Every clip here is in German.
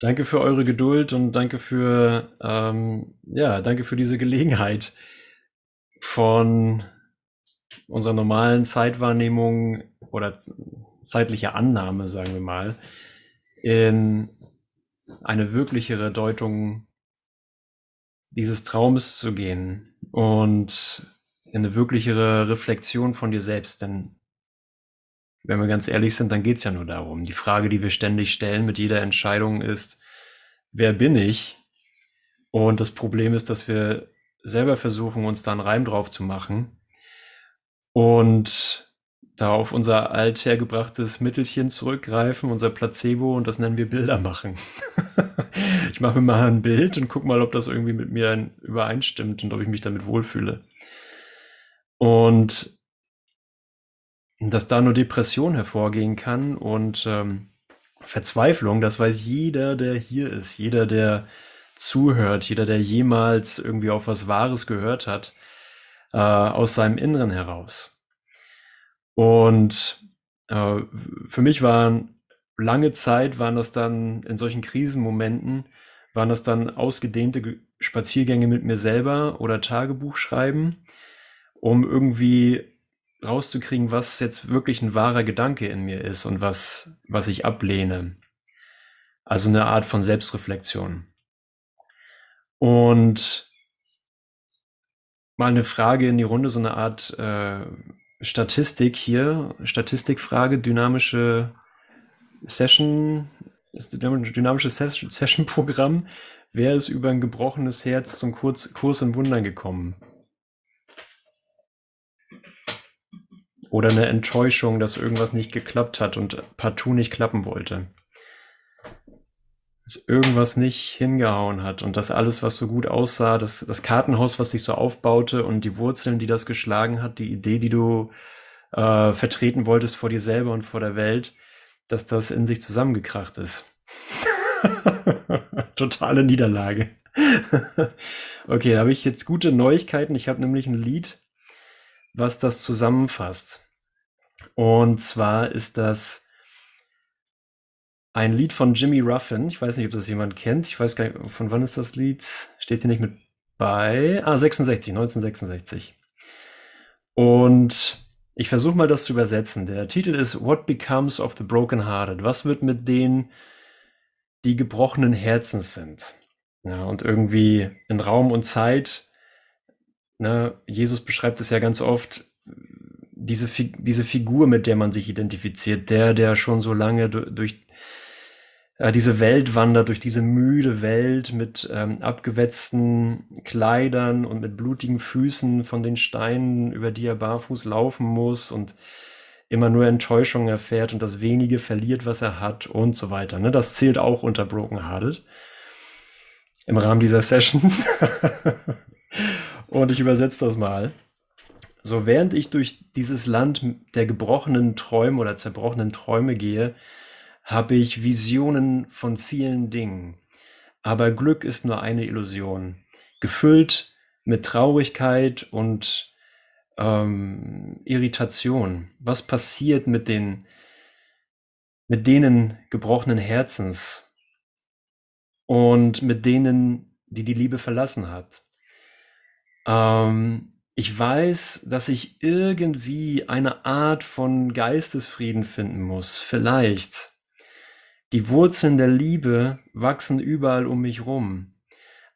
Danke für eure Geduld und danke für, ähm, ja, danke für diese Gelegenheit von unserer normalen Zeitwahrnehmung oder zeitlicher Annahme, sagen wir mal, in eine wirklichere Deutung dieses Traumes zu gehen und in eine wirklichere Reflexion von dir selbst. Denn wenn wir ganz ehrlich sind, dann geht's ja nur darum. Die Frage, die wir ständig stellen mit jeder Entscheidung ist, wer bin ich? Und das Problem ist, dass wir selber versuchen, uns da einen Reim drauf zu machen und da auf unser althergebrachtes Mittelchen zurückgreifen, unser Placebo, und das nennen wir Bilder machen. ich mache mir mal ein Bild und guck mal, ob das irgendwie mit mir übereinstimmt und ob ich mich damit wohlfühle. Und dass da nur Depression hervorgehen kann und ähm, Verzweiflung, das weiß jeder, der hier ist, jeder, der zuhört, jeder, der jemals irgendwie auf was Wahres gehört hat, äh, aus seinem Inneren heraus. Und äh, für mich waren lange Zeit, waren das dann in solchen Krisenmomenten, waren das dann ausgedehnte Spaziergänge mit mir selber oder Tagebuch schreiben, um irgendwie rauszukriegen, was jetzt wirklich ein wahrer Gedanke in mir ist und was, was ich ablehne. Also eine Art von Selbstreflexion. Und mal eine Frage in die Runde, so eine Art äh, Statistik hier, Statistikfrage, dynamische Session, dynamische Session-Programm. Wer ist über ein gebrochenes Herz zum Kurs, Kurs in Wundern gekommen? Oder eine Enttäuschung, dass irgendwas nicht geklappt hat und partout nicht klappen wollte. Dass irgendwas nicht hingehauen hat und das alles, was so gut aussah, das, das Kartenhaus, was sich so aufbaute und die Wurzeln, die das geschlagen hat, die Idee, die du äh, vertreten wolltest vor dir selber und vor der Welt, dass das in sich zusammengekracht ist. Totale Niederlage. okay, da habe ich jetzt gute Neuigkeiten. Ich habe nämlich ein Lied, was das zusammenfasst. Und zwar ist das ein Lied von Jimmy Ruffin. Ich weiß nicht, ob das jemand kennt. Ich weiß gar nicht, von wann ist das Lied? Steht hier nicht mit bei. Ah, 66, 1966. Und ich versuche mal das zu übersetzen. Der Titel ist What Becomes of the Broken Hearted? Was wird mit denen, die gebrochenen Herzens sind? Ja, und irgendwie in Raum und Zeit Ne, Jesus beschreibt es ja ganz oft, diese, diese Figur, mit der man sich identifiziert, der, der schon so lange durch äh, diese Welt wandert, durch diese müde Welt mit ähm, abgewetzten Kleidern und mit blutigen Füßen von den Steinen, über die er barfuß laufen muss und immer nur Enttäuschung erfährt und das wenige verliert, was er hat und so weiter. Ne? Das zählt auch unter Broken Hearted im Rahmen dieser Session. Und ich übersetze das mal. So, während ich durch dieses Land der gebrochenen Träume oder zerbrochenen Träume gehe, habe ich Visionen von vielen Dingen. Aber Glück ist nur eine Illusion, gefüllt mit Traurigkeit und ähm, Irritation. Was passiert mit den, mit denen gebrochenen Herzens und mit denen, die die Liebe verlassen hat? Ähm, ich weiß, dass ich irgendwie eine Art von Geistesfrieden finden muss. Vielleicht. Die Wurzeln der Liebe wachsen überall um mich rum.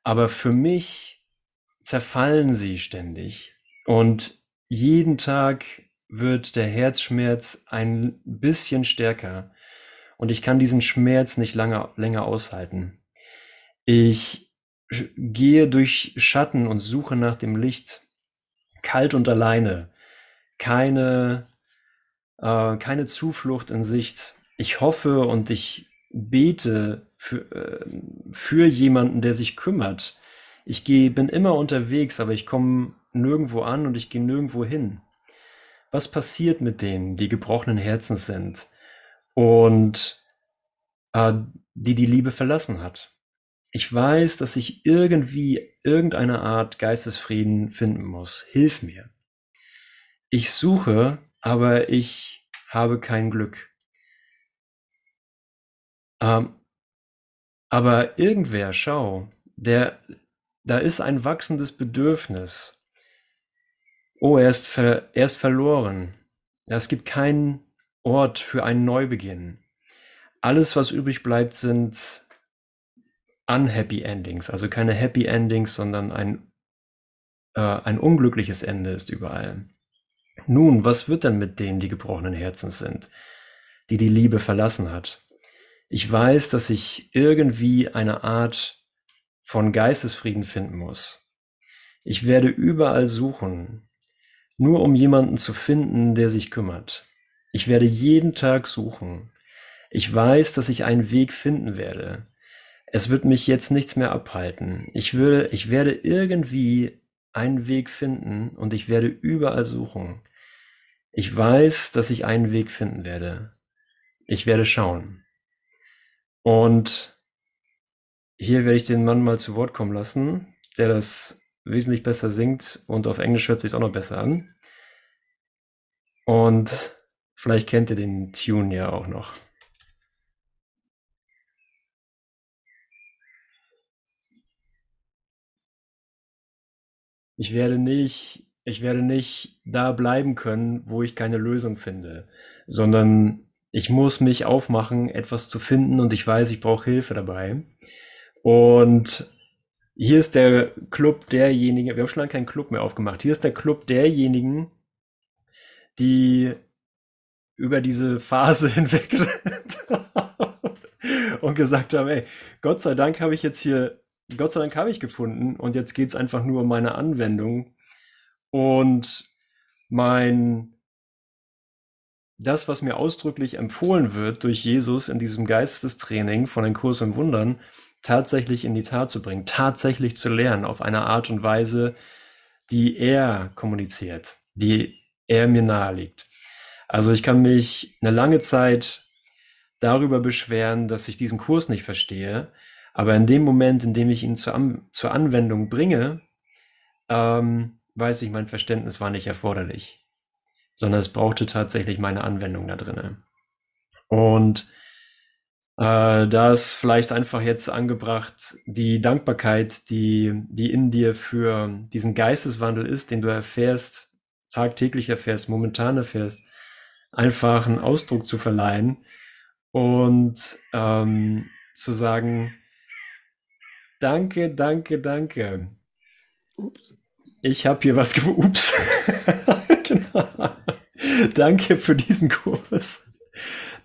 Aber für mich zerfallen sie ständig. Und jeden Tag wird der Herzschmerz ein bisschen stärker. Und ich kann diesen Schmerz nicht lange, länger aushalten. Ich gehe durch Schatten und suche nach dem Licht, kalt und alleine, keine, äh, keine Zuflucht in Sicht. Ich hoffe und ich bete für, äh, für jemanden, der sich kümmert. Ich gehe, bin immer unterwegs, aber ich komme nirgendwo an und ich gehe nirgendwo hin. Was passiert mit denen, die gebrochenen Herzens sind und äh, die die Liebe verlassen hat? Ich weiß, dass ich irgendwie irgendeine Art Geistesfrieden finden muss. Hilf mir. Ich suche, aber ich habe kein Glück. Ähm, Aber irgendwer, schau, der, da ist ein wachsendes Bedürfnis. Oh, er ist, ver, er ist verloren. Es gibt keinen Ort für einen Neubeginn. Alles, was übrig bleibt, sind unhappy Endings, also keine Happy Endings, sondern ein, äh, ein unglückliches Ende ist überall. Nun, was wird denn mit denen, die gebrochenen Herzens sind, die die Liebe verlassen hat? Ich weiß, dass ich irgendwie eine Art von Geistesfrieden finden muss. Ich werde überall suchen, nur um jemanden zu finden, der sich kümmert. Ich werde jeden Tag suchen. Ich weiß, dass ich einen Weg finden werde. Es wird mich jetzt nichts mehr abhalten. Ich würde, ich werde irgendwie einen Weg finden und ich werde überall suchen. Ich weiß, dass ich einen Weg finden werde. Ich werde schauen. Und hier werde ich den Mann mal zu Wort kommen lassen, der das wesentlich besser singt und auf Englisch hört sich auch noch besser an. Und vielleicht kennt ihr den Tune ja auch noch. Ich werde nicht, ich werde nicht da bleiben können, wo ich keine Lösung finde, sondern ich muss mich aufmachen, etwas zu finden und ich weiß, ich brauche Hilfe dabei. Und hier ist der Club derjenigen, wir haben schon lange keinen Club mehr aufgemacht, hier ist der Club derjenigen, die über diese Phase hinweg sind und gesagt haben, ey, Gott sei Dank habe ich jetzt hier, Gott sei Dank habe ich gefunden und jetzt geht es einfach nur um meine Anwendung und mein das, was mir ausdrücklich empfohlen wird durch Jesus in diesem Geistestraining von den Kurs im Wundern, tatsächlich in die Tat zu bringen, tatsächlich zu lernen auf eine Art und Weise, die er kommuniziert, die er mir naheliegt. Also ich kann mich eine lange Zeit darüber beschweren, dass ich diesen Kurs nicht verstehe, aber in dem Moment, in dem ich ihn zur, An zur Anwendung bringe, ähm, weiß ich, mein Verständnis war nicht erforderlich sondern es brauchte tatsächlich meine Anwendung da drinne. Und äh, da ist vielleicht einfach jetzt angebracht, die Dankbarkeit, die, die in dir für diesen Geisteswandel ist, den du erfährst, tagtäglich erfährst, momentan erfährst, einfach einen Ausdruck zu verleihen und ähm, zu sagen, danke, danke, danke. Ups. Ich habe hier was gefunden. Ups. genau. Danke für diesen Kurs.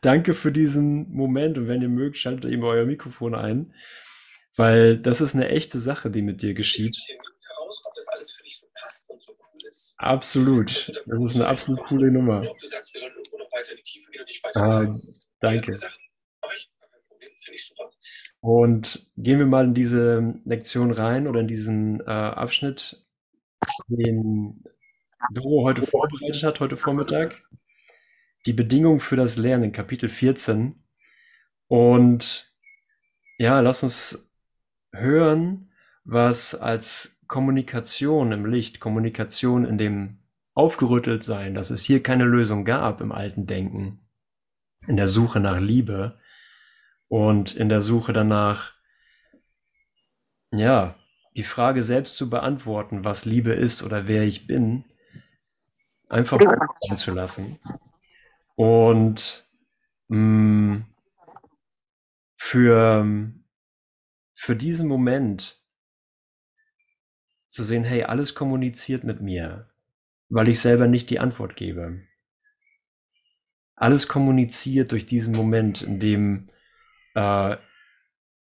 Danke für diesen Moment. Und wenn ihr mögt, schaltet eben euer Mikrofon ein. Weil das ist eine echte Sache, die mit dir geschieht. Heraus, ob das alles für dich so passt und so cool ist. Absolut. Das ist eine absolut coole Nummer. Du sagst, die Tiefe gehen und gehen wir mal in diese Lektion rein oder in diesen äh, Abschnitt, den Doro heute vorbereitet hat, heute Vormittag. Die Bedingungen für das Lernen, Kapitel 14. Und ja, lass uns hören, was als Kommunikation im Licht, Kommunikation in dem Aufgerütteltsein, dass es hier keine Lösung gab im alten Denken, in der Suche nach Liebe und in der Suche danach, ja, die Frage selbst zu beantworten, was Liebe ist oder wer ich bin, einfach zu lassen. Und mh, mm, für, für diesen Moment zu sehen, hey, alles kommuniziert mit mir, weil ich selber nicht die Antwort gebe. Alles kommuniziert durch diesen Moment, in dem, äh,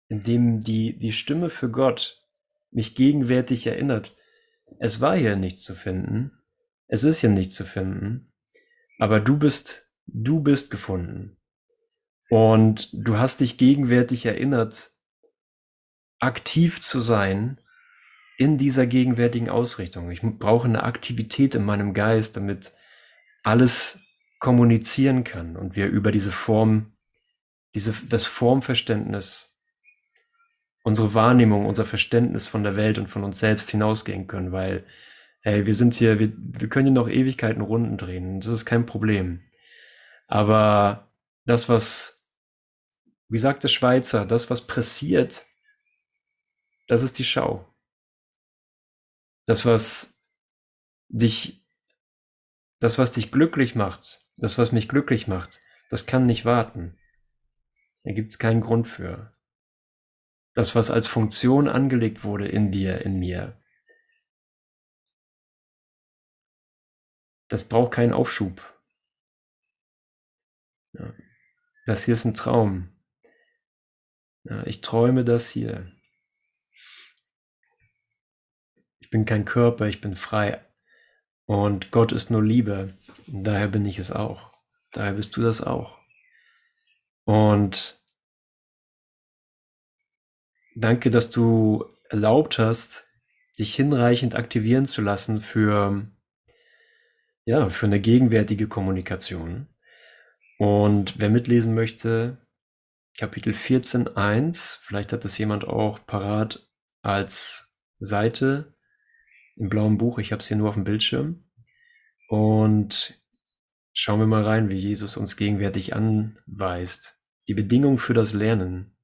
in dem die, die Stimme für Gott mich gegenwärtig erinnert, es war hier nichts zu finden, es ist hier nicht zu finden, aber du bist, du bist gefunden. Und du hast dich gegenwärtig erinnert, aktiv zu sein in dieser gegenwärtigen Ausrichtung. Ich brauche eine Aktivität in meinem Geist, damit alles kommunizieren kann und wir über diese Form, diese, das Formverständnis, unsere Wahrnehmung, unser Verständnis von der Welt und von uns selbst hinausgehen können, weil Hey, wir sind hier, wir, wir können hier noch Ewigkeiten Runden drehen. Das ist kein Problem. Aber das, was Wie sagt der Schweizer, das, was pressiert, das ist die Schau. Das, was dich, das, was dich glücklich macht, das, was mich glücklich macht, das kann nicht warten. Da gibt es keinen Grund für. Das, was als Funktion angelegt wurde in dir, in mir, das braucht keinen Aufschub. Ja. Das hier ist ein Traum. Ja, ich träume das hier. Ich bin kein Körper, ich bin frei. Und Gott ist nur Liebe. Und daher bin ich es auch. Daher bist du das auch. Und danke, dass du erlaubt hast, dich hinreichend aktivieren zu lassen für, ja, für eine gegenwärtige Kommunikation. Und wer mitlesen möchte, Kapitel 14.1, vielleicht hat das jemand auch parat als Seite im blauen Buch. Ich habe es hier nur auf dem Bildschirm. Und schauen wir mal rein, wie Jesus uns gegenwärtig anweist. Die Bedingung für das Lernen.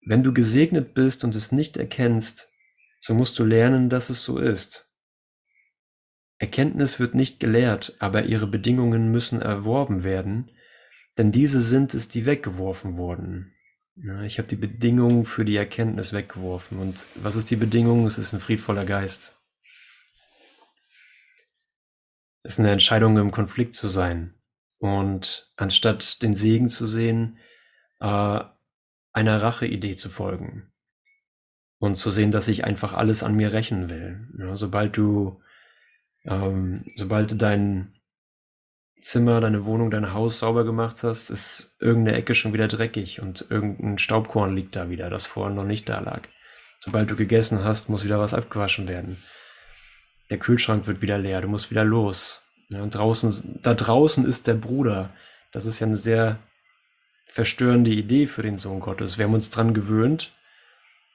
Wenn du gesegnet bist und es nicht erkennst, so musst du lernen, dass es so ist. Erkenntnis wird nicht gelehrt, aber ihre Bedingungen müssen erworben werden, denn diese sind es, die weggeworfen wurden. Ich habe die Bedingungen für die Erkenntnis weggeworfen. Und was ist die Bedingung? Es ist ein friedvoller Geist. Es ist eine Entscheidung, im Konflikt zu sein. Und anstatt den Segen zu sehen, äh, einer Racheidee zu folgen. Und zu sehen, dass ich einfach alles an mir rächen will. Ja, sobald du, ähm, sobald du dein, Zimmer, deine Wohnung, dein Haus sauber gemacht hast, ist irgendeine Ecke schon wieder dreckig und irgendein Staubkorn liegt da wieder, das vorher noch nicht da lag. Sobald du gegessen hast, muss wieder was abgewaschen werden. Der Kühlschrank wird wieder leer, du musst wieder los. Ja, und draußen, da draußen ist der Bruder. Das ist ja eine sehr verstörende Idee für den Sohn Gottes. Wir haben uns dran gewöhnt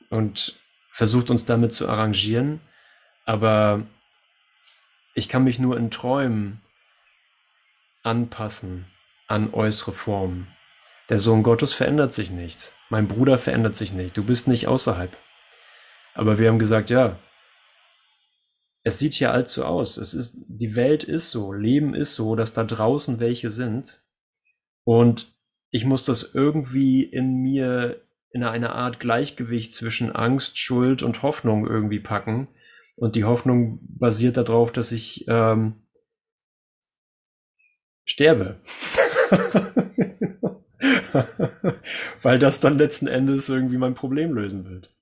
und versucht uns damit zu arrangieren, aber ich kann mich nur in Träumen anpassen an äußere Formen. Der Sohn Gottes verändert sich nicht. Mein Bruder verändert sich nicht. Du bist nicht außerhalb. Aber wir haben gesagt, ja, es sieht hier allzu aus. Es ist, die Welt ist so, Leben ist so, dass da draußen welche sind. Und ich muss das irgendwie in mir in eine Art Gleichgewicht zwischen Angst, Schuld und Hoffnung irgendwie packen. Und die Hoffnung basiert darauf, dass ich ähm, sterbe. Weil das dann letzten Endes irgendwie mein Problem lösen wird.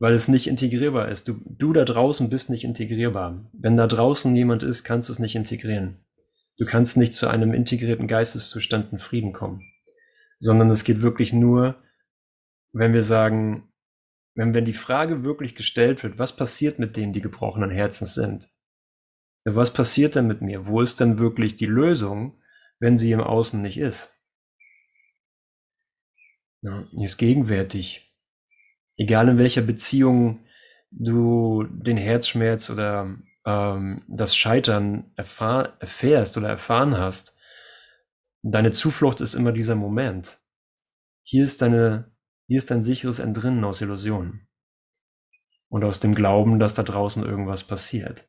Weil es nicht integrierbar ist. Du, du da draußen bist nicht integrierbar. Wenn da draußen jemand ist, kannst du es nicht integrieren. Du kannst nicht zu einem integrierten Geisteszustand in Frieden kommen. Sondern es geht wirklich nur, wenn wir sagen, wenn, wenn die Frage wirklich gestellt wird, was passiert mit denen, die gebrochenen Herzens sind? Was passiert denn mit mir? Wo ist denn wirklich die Lösung, wenn sie im Außen nicht ist? Ja, ist gegenwärtig. Egal in welcher Beziehung du den Herzschmerz oder ähm, das Scheitern erfahr erfährst oder erfahren hast, deine Zuflucht ist immer dieser Moment. Hier ist deine, hier ist dein sicheres Entrinnen aus Illusionen und aus dem Glauben, dass da draußen irgendwas passiert.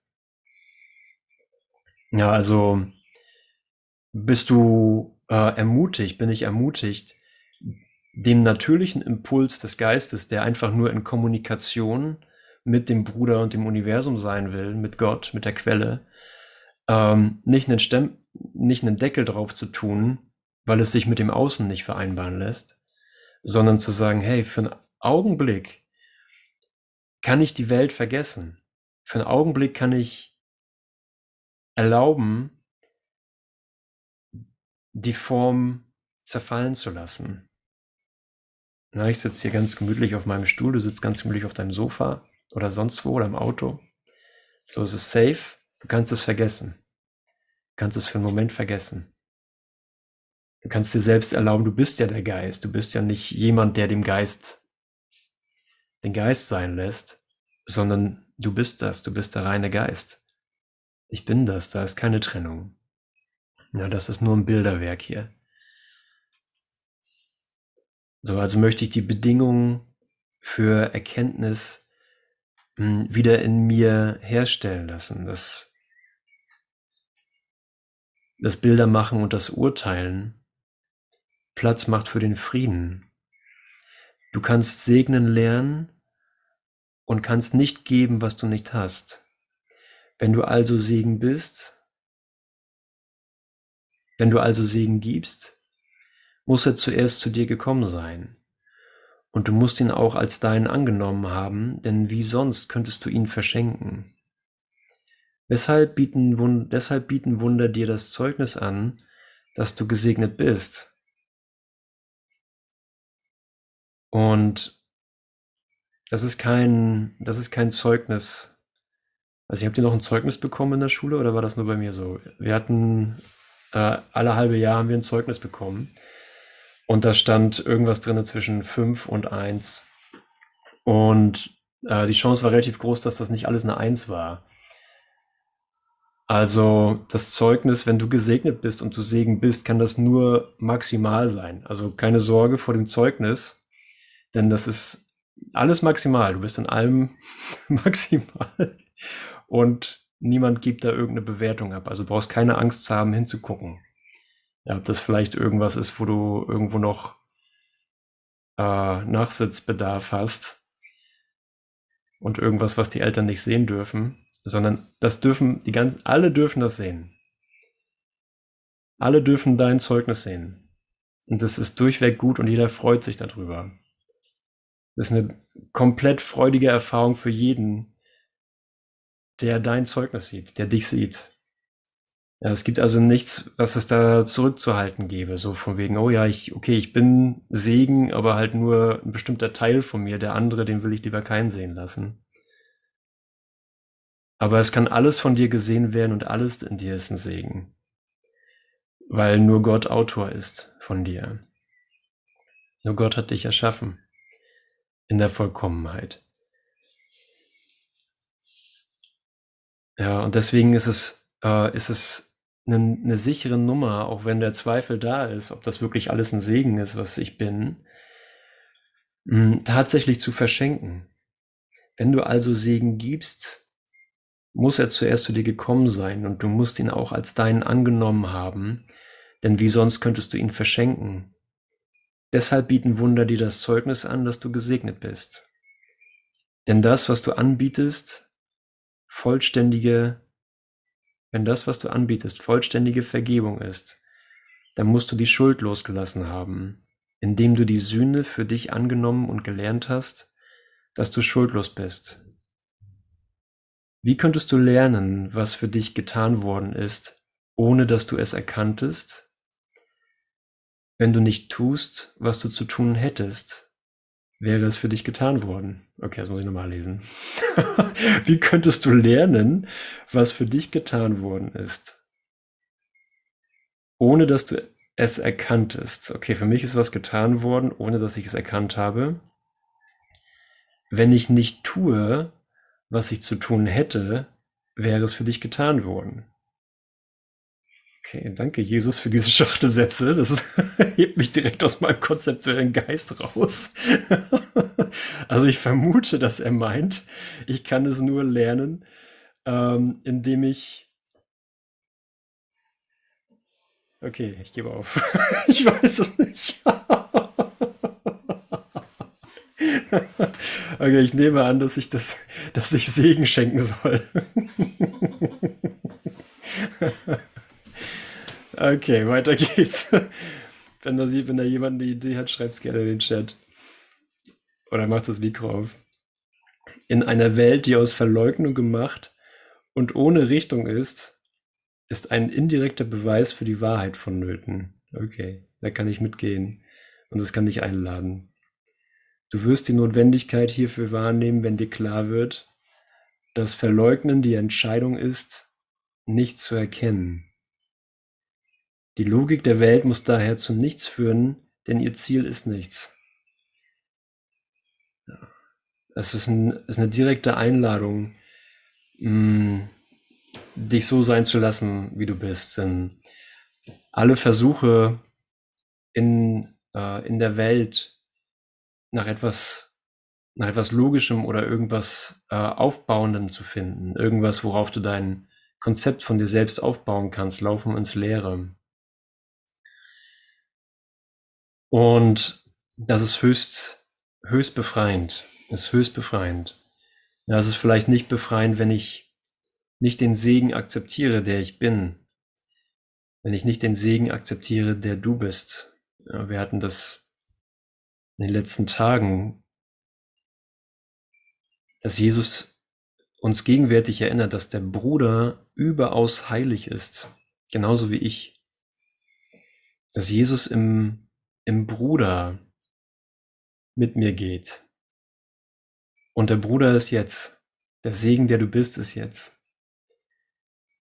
Ja, also bist du äh, ermutigt, bin ich ermutigt, dem natürlichen Impuls des Geistes, der einfach nur in Kommunikation mit dem Bruder und dem Universum sein will, mit Gott, mit der Quelle, ähm, nicht, einen Stem nicht einen Deckel drauf zu tun, weil es sich mit dem Außen nicht vereinbaren lässt, sondern zu sagen, hey, für einen Augenblick kann ich die Welt vergessen. Für einen Augenblick kann ich erlauben, die Form zerfallen zu lassen. Na, ich sitze hier ganz gemütlich auf meinem Stuhl, du sitzt ganz gemütlich auf deinem Sofa oder sonst wo oder im Auto. So ist es safe, du kannst es vergessen. Du kannst es für einen Moment vergessen. Du kannst dir selbst erlauben, du bist ja der Geist, du bist ja nicht jemand, der dem Geist den Geist sein lässt, sondern du bist das, du bist der reine Geist. Ich bin das, da ist keine Trennung. Ja, das ist nur ein Bilderwerk hier. So, also möchte ich die Bedingungen für Erkenntnis hm, wieder in mir herstellen lassen, das, das Bildermachen und das Urteilen Platz macht für den Frieden. Du kannst segnen lernen und kannst nicht geben, was du nicht hast. Wenn du also Segen bist, wenn du also Segen gibst, muss er zuerst zu dir gekommen sein. Und du musst ihn auch als deinen angenommen haben, denn wie sonst könntest du ihn verschenken? Weshalb bieten, deshalb bieten Wunder dir das Zeugnis an, dass du gesegnet bist. Und das ist kein, das ist kein Zeugnis. Also, habt ihr noch ein Zeugnis bekommen in der Schule oder war das nur bei mir so? Wir hatten äh, alle halbe Jahr haben wir ein Zeugnis bekommen. Und da stand irgendwas drin zwischen 5 und 1. Und äh, die Chance war relativ groß, dass das nicht alles eine 1 war. Also das Zeugnis, wenn du gesegnet bist und du Segen bist, kann das nur maximal sein. Also keine Sorge vor dem Zeugnis, denn das ist alles maximal. Du bist in allem maximal. Und niemand gibt da irgendeine Bewertung ab. Also brauchst keine Angst zu haben, hinzugucken. Ja, ob das vielleicht irgendwas ist, wo du irgendwo noch äh, Nachsitzbedarf hast und irgendwas, was die Eltern nicht sehen dürfen, sondern das dürfen, die ganzen, alle dürfen das sehen. Alle dürfen dein Zeugnis sehen. Und das ist durchweg gut und jeder freut sich darüber. Das ist eine komplett freudige Erfahrung für jeden, der dein Zeugnis sieht, der dich sieht. Ja, es gibt also nichts, was es da zurückzuhalten gäbe, so von wegen, oh ja, ich, okay, ich bin Segen, aber halt nur ein bestimmter Teil von mir, der andere, den will ich lieber keinen sehen lassen. Aber es kann alles von dir gesehen werden und alles in dir ist ein Segen. Weil nur Gott Autor ist von dir. Nur Gott hat dich erschaffen. In der Vollkommenheit. Ja, und deswegen ist es, äh, ist es eine, eine sichere Nummer, auch wenn der Zweifel da ist, ob das wirklich alles ein Segen ist, was ich bin, hm, tatsächlich zu verschenken. Wenn du also Segen gibst, muss er zuerst zu dir gekommen sein und du musst ihn auch als deinen angenommen haben, denn wie sonst könntest du ihn verschenken? Deshalb bieten Wunder dir das Zeugnis an, dass du gesegnet bist. Denn das, was du anbietest, vollständige wenn das, was du anbietest, vollständige Vergebung ist, dann musst du die Schuld losgelassen haben, indem du die Sühne für dich angenommen und gelernt hast, dass du schuldlos bist. Wie könntest du lernen, was für dich getan worden ist, ohne dass du es erkanntest, wenn du nicht tust, was du zu tun hättest, wäre es für dich getan worden. Okay, das muss ich nochmal lesen. Wie könntest du lernen, was für dich getan worden ist, ohne dass du es erkanntest? Okay, für mich ist was getan worden, ohne dass ich es erkannt habe. Wenn ich nicht tue, was ich zu tun hätte, wäre es für dich getan worden. Okay, danke Jesus für diese Schachtelsätze. Das hebt mich direkt aus meinem konzeptuellen Geist raus. also ich vermute, dass er meint, ich kann es nur lernen, ähm, indem ich... Okay, ich gebe auf. ich weiß es nicht. okay, ich nehme an, dass ich das, dass ich Segen schenken soll. Okay, weiter geht's. Wenn da, wenn da jemand eine Idee hat, schreibt es gerne in den Chat. Oder macht das Mikro auf. In einer Welt, die aus Verleugnung gemacht und ohne Richtung ist, ist ein indirekter Beweis für die Wahrheit vonnöten. Okay, da kann ich mitgehen und das kann dich einladen. Du wirst die Notwendigkeit hierfür wahrnehmen, wenn dir klar wird, dass Verleugnen die Entscheidung ist, nicht zu erkennen. Die Logik der Welt muss daher zu nichts führen, denn ihr Ziel ist nichts. Es ist, ein, ist eine direkte Einladung, mh, mm, dich so sein zu lassen, wie du bist. Denn alle Versuche in, äh, in der Welt nach etwas, nach etwas Logischem oder irgendwas äh, Aufbauendem zu finden, irgendwas, worauf du dein Konzept von dir selbst aufbauen kannst, laufen ins Leere. Und das ist höchst, höchst befreiend. Das ist höchst befreiend. Ja, es ist vielleicht nicht befreiend, wenn ich nicht den Segen akzeptiere, der ich bin. Wenn ich nicht den Segen akzeptiere, der du bist. Wir hatten das in den letzten Tagen, dass Jesus uns gegenwärtig erinnert, dass der Bruder überaus heilig ist, genauso wie ich. Dass Jesus im, im Bruder mit mir geht. Und der Bruder ist jetzt. Der Segen, der du bist, ist jetzt.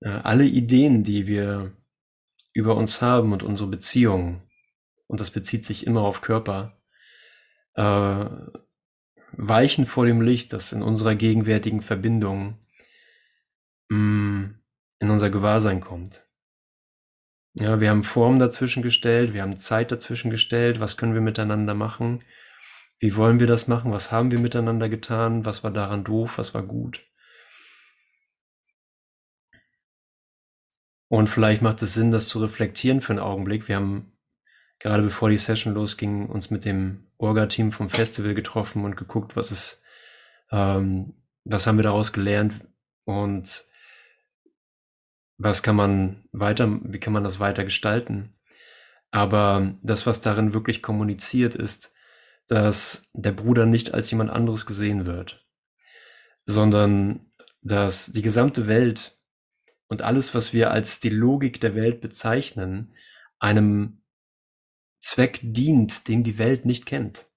Alle Ideen, die wir über uns haben und unsere Beziehungen, und das bezieht sich immer auf Körper, äh, weichen vor dem Licht, das in unserer gegenwärtigen Verbindung mh, mm, in unser Gewahrsein kommt. Ja, wir haben Form dazwischen gestellt, wir haben Zeit dazwischen gestellt, was können wir miteinander machen, wie wollen wir das machen, was haben wir miteinander getan, was war daran doof, was war gut. Und vielleicht macht es Sinn, das zu reflektieren für einen Augenblick. Wir haben gerade bevor die Session losging, uns mit dem Orga-Team vom Festival getroffen und geguckt, was ist, ähm, was haben wir daraus gelernt? Und was kann man weiter, wie kann man das weiter gestalten? Aber das, was darin wirklich kommuniziert, ist, dass der Bruder nicht als jemand anderes gesehen wird, sondern dass die gesamte Welt und alles, was wir als die Logik der Welt bezeichnen, einem Zweck dient, den die Welt nicht kennt.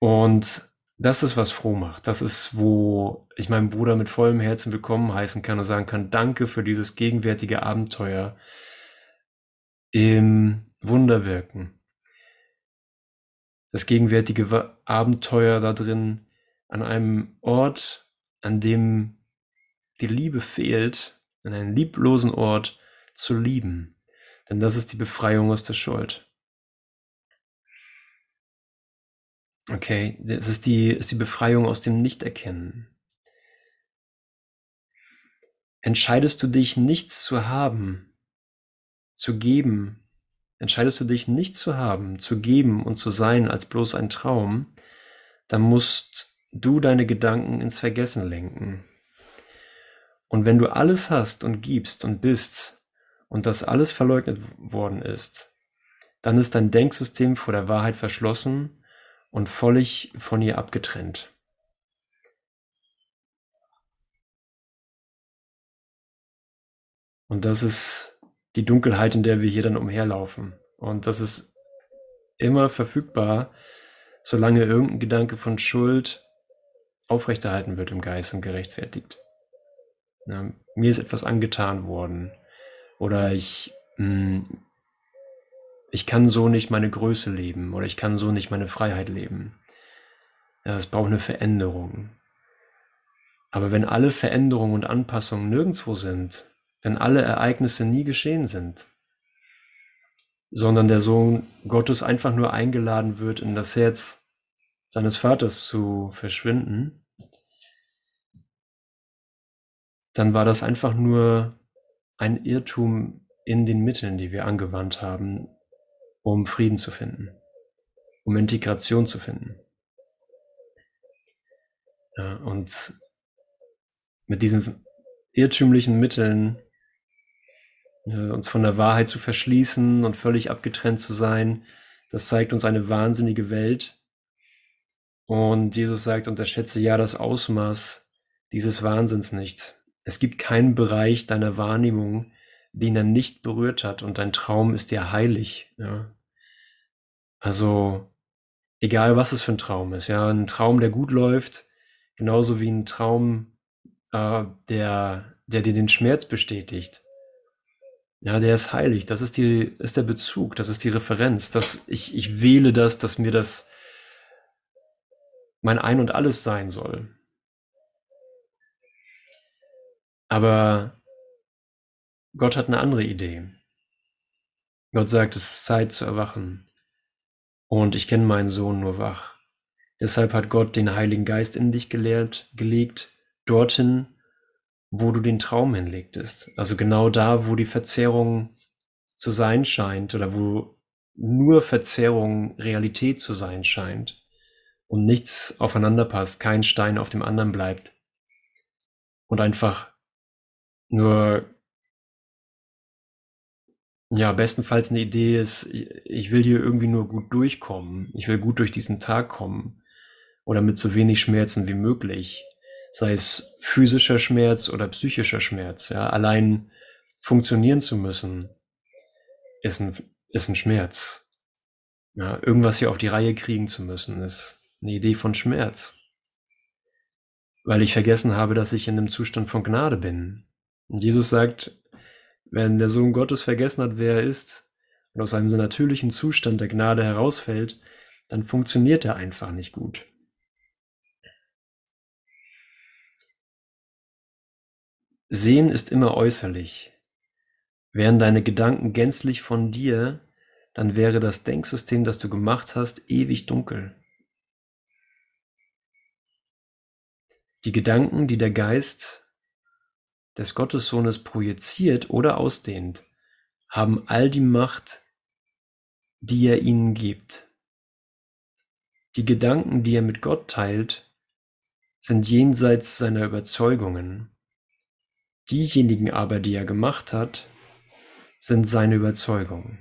Und das ist, was froh macht. Das ist, wo ich meinen Bruder mit vollem Herzen willkommen heißen kann und sagen kann, danke für dieses gegenwärtige Abenteuer im Wunderwirken. Das gegenwärtige Abenteuer da drin an einem Ort, an dem die Liebe fehlt, an einem lieblosen Ort zu lieben. Denn das ist die Befreiung aus der Schuld. Okay, das ist die, ist die Befreiung aus dem Nichterkennen. Entscheidest du dich, nichts zu haben, zu geben, entscheidest du dich, nichts zu haben, zu geben und zu sein als bloß ein Traum, dann musst du deine Gedanken ins Vergessen lenken. Und wenn du alles hast und gibst und bist, und das alles verleugnet worden ist, dann ist dein Denksystem vor der Wahrheit verschlossen und völlig von ihr abgetrennt. Und das ist die Dunkelheit, in der wir hier dann umherlaufen. Und das ist immer verfügbar, solange irgendein Gedanke von Schuld aufrechterhalten wird im Geist und gerechtfertigt. Ja, mir ist etwas angetan worden. Oder ich, mh, hm, ich kann so nicht meine Größe leben oder ich kann so nicht meine Freiheit leben. Ja, es braucht eine Veränderung. Aber wenn alle Veränderungen und Anpassungen nirgendwo sind, wenn alle Ereignisse nie geschehen sind, sondern der Sohn Gottes einfach nur eingeladen wird, in das Herz seines Vaters zu verschwinden, dann war das einfach nur ein Irrtum in den Mitteln, die wir angewandt haben, um Frieden zu finden, um Integration zu finden. Ja, und mit diesen irrtümlichen Mitteln ja, uns von der Wahrheit zu verschließen und völlig abgetrennt zu sein, das zeigt uns eine wahnsinnige Welt. Und Jesus sagt, unterschätze ja das Ausmaß dieses Wahnsinns nicht. Es gibt keinen Bereich deiner Wahrnehmung, den er nicht berührt hat und dein Traum ist dir heilig. Ja. Also egal was es für ein Traum ist, ja, ein Traum, der gut läuft, genauso wie ein Traum, äh, der, der dir den Schmerz bestätigt. Ja, der ist heilig. Das ist die, ist der Bezug, das ist die Referenz. Das, ich, ich wähle das, dass mir das mein Ein und Alles sein soll. Aber Gott hat eine andere Idee. Gott sagt, es ist Zeit zu erwachen. und ich kenne meinen Sohn nur wach. Deshalb hat Gott den Heiligen Geist in dich gelehrt, gelegt, dorthin, wo du den Traum hinlegtest. Also genau da, wo die Verzerrung zu sein scheint oder wo nur Verzerrung Realität zu sein scheint und nichts aufeinander passt, kein Stein auf dem anderen bleibt und einfach nur ja, bestenfalls eine Idee ist, ich will hier irgendwie nur gut durchkommen. Ich will gut durch diesen Tag kommen oder mit so wenig Schmerzen wie möglich. Sei es physischer Schmerz oder psychischer Schmerz. Ja, allein funktionieren zu müssen, ist ein, ist ein Schmerz. Ja, irgendwas hier auf die Reihe kriegen zu müssen, ist eine Idee von Schmerz. Weil ich vergessen habe, dass ich in einem Zustand von Gnade bin. Und Jesus sagt, wenn der Sohn Gottes vergessen hat, wer er ist und aus einem natürlichen Zustand der Gnade herausfällt, dann funktioniert er einfach nicht gut. Sehen ist immer äußerlich. Wären deine Gedanken gänzlich von dir, dann wäre das Denksystem, das du gemacht hast, ewig dunkel. Die Gedanken, die der Geist des Gottessohnes projiziert oder ausdehnt, haben all die Macht, die er ihnen gibt. Die Gedanken, die er mit Gott teilt, sind jenseits seiner Überzeugungen. Diejenigen aber, die er gemacht hat, sind seine Überzeugungen.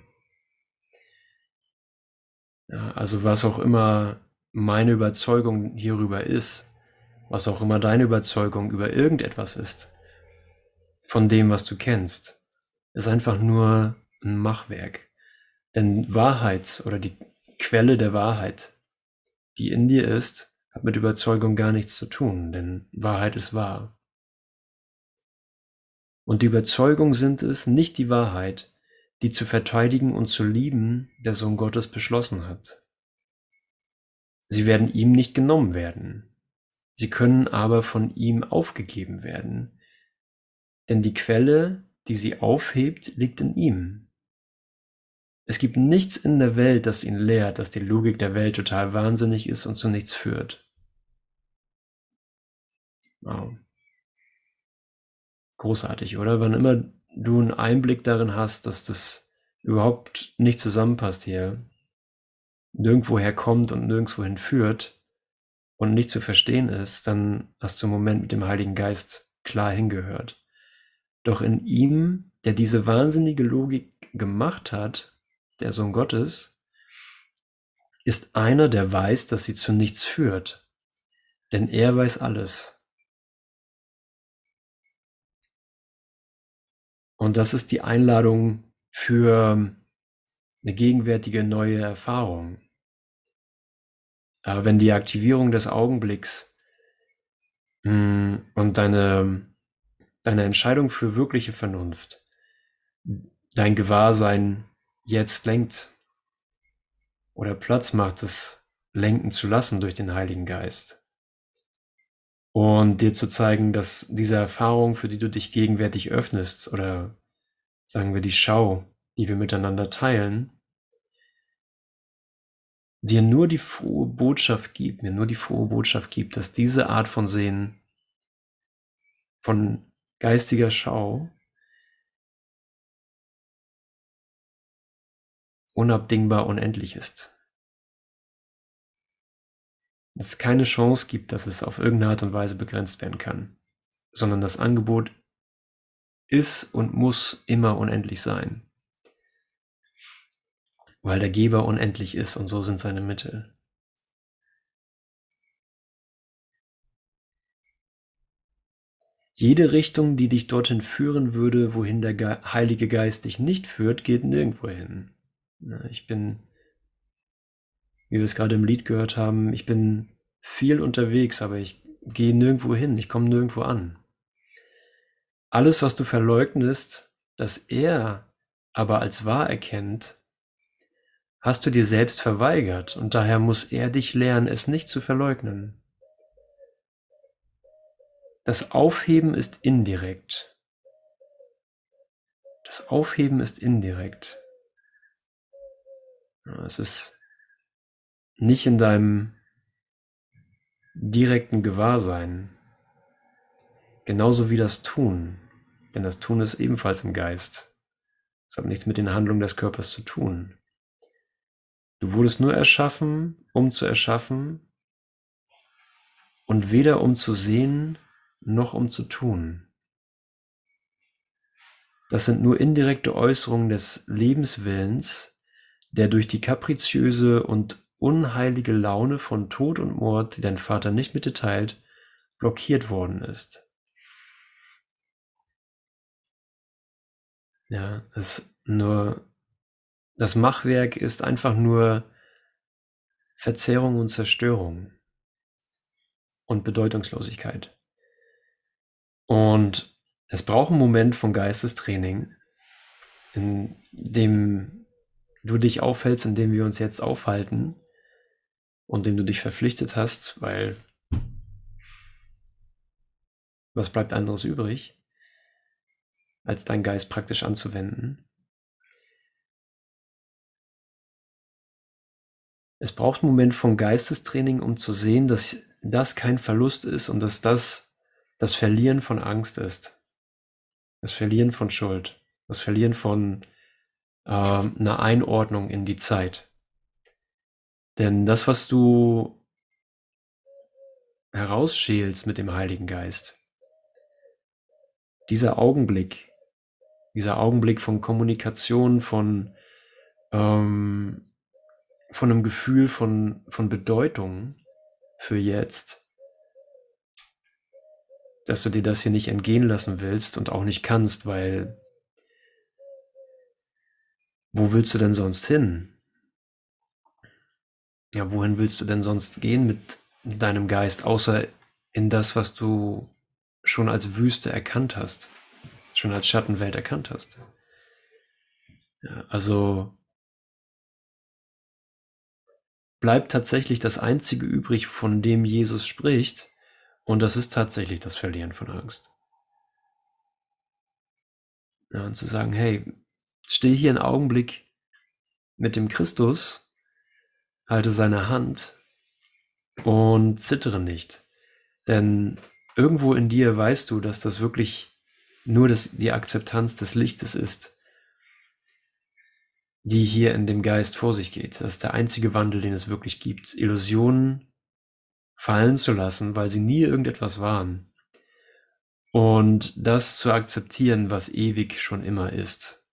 Ja, also was auch immer meine Überzeugung hierüber ist, was auch immer deine Überzeugung über irgendetwas ist, von dem, was du kennst, ist einfach nur ein Machwerk. Denn Wahrheit oder die Quelle der Wahrheit, die in dir ist, hat mit Überzeugung gar nichts zu tun, denn Wahrheit ist wahr. Und die Überzeugung sind es, nicht die Wahrheit, die zu verteidigen und zu lieben der Sohn Gottes beschlossen hat. Sie werden ihm nicht genommen werden. Sie können aber von ihm aufgegeben werden, denn die Quelle, die sie aufhebt, liegt in ihm. Es gibt nichts in der Welt, das ihn lehrt, dass die Logik der Welt total wahnsinnig ist und zu nichts führt. Wow. Großartig, oder? Wann immer du einen Einblick darin hast, dass das überhaupt nicht zusammenpasst hier, nirgendwoher kommt und nirgendwohin führt und nicht zu verstehen ist, dann hast du im Moment mit dem Heiligen Geist klar hingehört. Doch in ihm, der diese wahnsinnige Logik gemacht hat, der Sohn Gottes, ist einer, der weiß, dass sie zu nichts führt. Denn er weiß alles. Und das ist die Einladung für eine gegenwärtige neue Erfahrung. Aber wenn die Aktivierung des Augenblicks hm, und deine deine Entscheidung für wirkliche Vernunft, dein Gewahrsein jetzt lenkt oder Platz macht, es lenken zu lassen durch den Heiligen Geist. Und dir zu zeigen, dass diese Erfahrung, für die du dich gegenwärtig öffnest, oder sagen wir die Schau, die wir miteinander teilen, dir nur die frohe Botschaft gibt, mir nur die frohe Botschaft gibt, dass diese Art von Sehen von geistiger Schau unabdingbar unendlich ist. Dass es keine Chance gibt, dass es auf irgendeine Art und Weise begrenzt werden kann, sondern das Angebot ist und muss immer unendlich sein, weil der Geber unendlich ist und so sind seine Mittel. Jede Richtung, die dich dorthin führen würde, wohin der Ge Heilige Geist dich nicht führt, geht nirgendwo hin. Ich bin, wie wir es gerade im Lied gehört haben, ich bin viel unterwegs, aber ich gehe nirgendwo hin, ich komme nirgendwo an. Alles, was du verleugnest, das er aber als wahr erkennt, hast du dir selbst verweigert und daher muss er dich lernen, es nicht zu verleugnen. Das Aufheben ist indirekt. Das Aufheben ist indirekt. Es ist nicht in deinem direkten Gewahrsein, genauso wie das Tun, denn das Tun ist ebenfalls im Geist. Es hat nichts mit den Handlungen des Körpers zu tun. Du wurdest nur erschaffen, um zu erschaffen und weder um zu sehen noch um zu tun. Das sind nur indirekte Äußerungen des Lebenswillens, der durch die kapriziöse und unheilige Laune von Tod und Mord, die dein Vater nicht mit dir teilt, blockiert worden ist. Ja, es nur das Machwerk ist einfach nur Verzerrung und Zerstörung und Bedeutungslosigkeit. Und es braucht einen Moment von Geistestraining, in dem du dich aufhältst, in dem wir uns jetzt aufhalten und dem du dich verpflichtet hast, weil was bleibt anderes übrig, als dein Geist praktisch anzuwenden? Es braucht einen Moment von Geistestraining, um zu sehen, dass das kein Verlust ist und dass das das Verlieren von Angst ist. Das Verlieren von Schuld. Das Verlieren von äh, einer Einordnung in die Zeit. Denn das, was du herausschälst mit dem Heiligen Geist, dieser Augenblick, dieser Augenblick von Kommunikation, von, ähm, von einem Gefühl von, von Bedeutung für jetzt, dass du dir das hier nicht entgehen lassen willst und auch nicht kannst, weil wo willst du denn sonst hin? Ja, wohin willst du denn sonst gehen mit deinem Geist, außer in das, was du schon als Wüste erkannt hast, schon als Schattenwelt erkannt hast? Ja, also bleibt tatsächlich das Einzige übrig, von dem Jesus spricht, und das ist tatsächlich das Verlieren von Angst. Ja, und zu sagen, hey, stehe hier einen Augenblick mit dem Christus, halte seine Hand und zittere nicht. Denn irgendwo in dir weißt du, dass das wirklich nur das, die Akzeptanz des Lichtes ist, die hier in dem Geist vor sich geht. Das ist der einzige Wandel, den es wirklich gibt. Illusionen fallen zu lassen, weil sie nie irgendetwas waren. Und das zu akzeptieren, was ewig schon immer ist.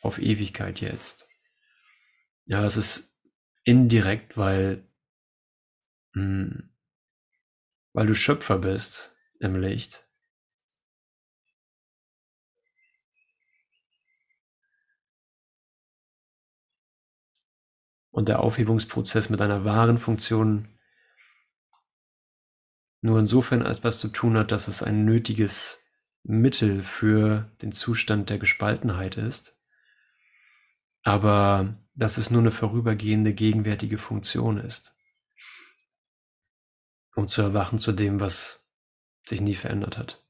Auf Ewigkeit jetzt. Ja, es ist indirekt, weil, mh, hm, weil du Schöpfer bist im Licht. Und der Aufhebungsprozess mit einer wahren Funktion nur insofern etwas zu tun hat, dass es ein nötiges Mittel für den Zustand der Gespaltenheit ist, aber dass es nur eine vorübergehende gegenwärtige Funktion ist, um zu erwachen zu dem, was sich nie verändert hat,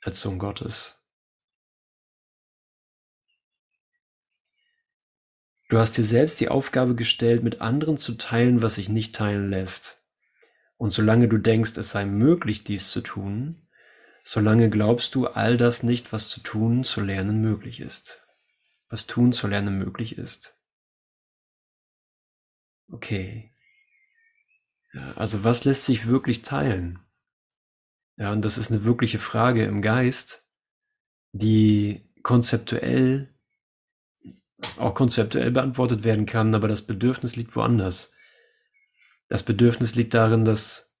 als Sohn Gottes. Du hast dir selbst die Aufgabe gestellt, mit anderen zu teilen, was sich nicht teilen lässt. Und solange du denkst, es sei möglich, dies zu tun, solange glaubst du all das nicht, was zu tun, zu lernen möglich ist. Was tun zu lernen möglich ist. Okay. Also was lässt sich wirklich teilen? Ja, und das ist eine wirkliche Frage im Geist, die konzeptuell auch konzeptuell beantwortet werden kann, aber das Bedürfnis liegt woanders. Das Bedürfnis liegt darin, dass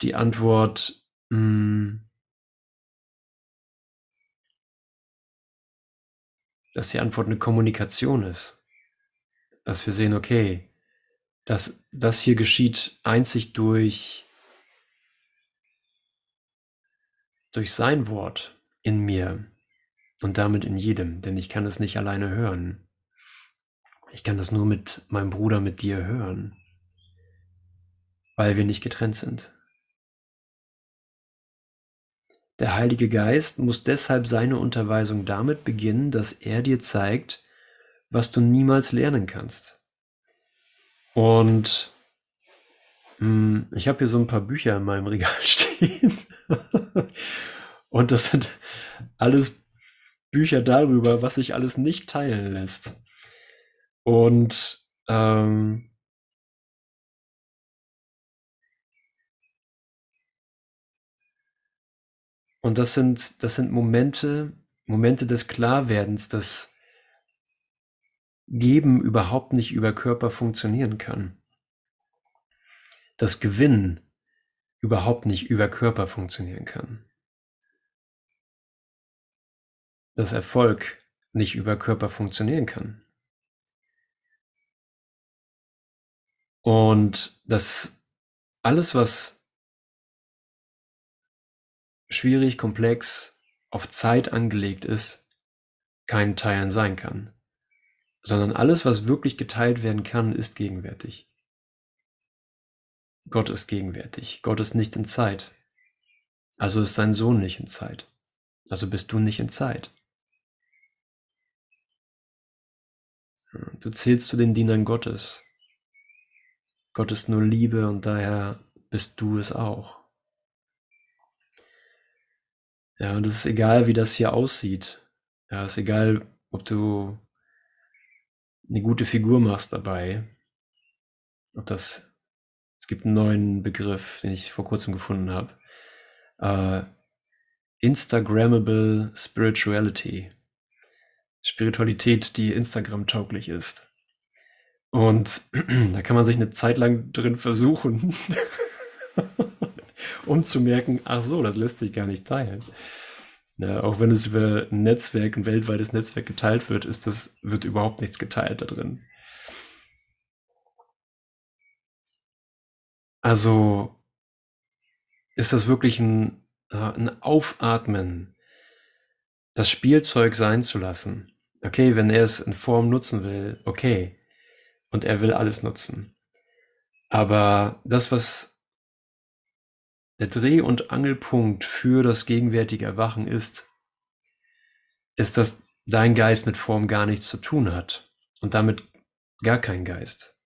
die Antwort hm, dass die Antwort eine Kommunikation ist. Dass wir sehen, okay, dass das hier geschieht einzig durch, durch sein Wort in mir und damit in jedem, denn ich kann es nicht alleine hören. Ich kann das nur mit meinem Bruder, mit dir hören weil wir nicht getrennt sind. Der Heilige Geist muss deshalb seine Unterweisung damit beginnen, dass er dir zeigt, was du niemals lernen kannst. Und hm, ich habe hier so ein paar Bücher in meinem Regal stehen. Und das sind alles Bücher darüber, was sich alles nicht teilen lässt. Und ähm, und das sind, das sind Momente, Momente des Klarwerdens, dass Geben überhaupt nicht über Körper funktionieren kann. Dass Gewinnen überhaupt nicht über Körper funktionieren kann. Dass Erfolg nicht über Körper funktionieren kann. Und dass alles, was schwierig, komplex, auf Zeit angelegt ist, kein Teilen sein kann. Sondern alles, was wirklich geteilt werden kann, ist gegenwärtig. Gott ist gegenwärtig. Gott ist nicht in Zeit. Also ist sein Sohn nicht in Zeit. Also bist du nicht in Zeit. Du zählst zu den Dienern Gottes. Gott ist nur Liebe und daher bist du es auch. Ja, und es ist egal, wie das hier aussieht. Ja, es ist egal, ob du eine gute Figur machst dabei. Ob das, es gibt einen neuen Begriff, den ich vor kurzem gefunden habe. Uh, Instagrammable Spirituality. Spiritualität, die Instagram-tauglich ist. Und da kann man sich eine Zeit lang drin versuchen, um zu merken, ach so, das lässt sich gar nicht teilen. Ja, auch wenn es über ein Netzwerk, ein weltweites Netzwerk geteilt wird, ist das, wird überhaupt nichts geteilt da drin. Also ist das wirklich ein, ein Aufatmen, das Spielzeug sein zu lassen. Okay, wenn er es in Form nutzen will, okay und er will alles nutzen. Aber das, was der Dreh- und Angelpunkt für das gegenwärtige Erwachen ist, ist, dass dein Geist mit Form gar nichts zu tun hat und damit gar kein Geist.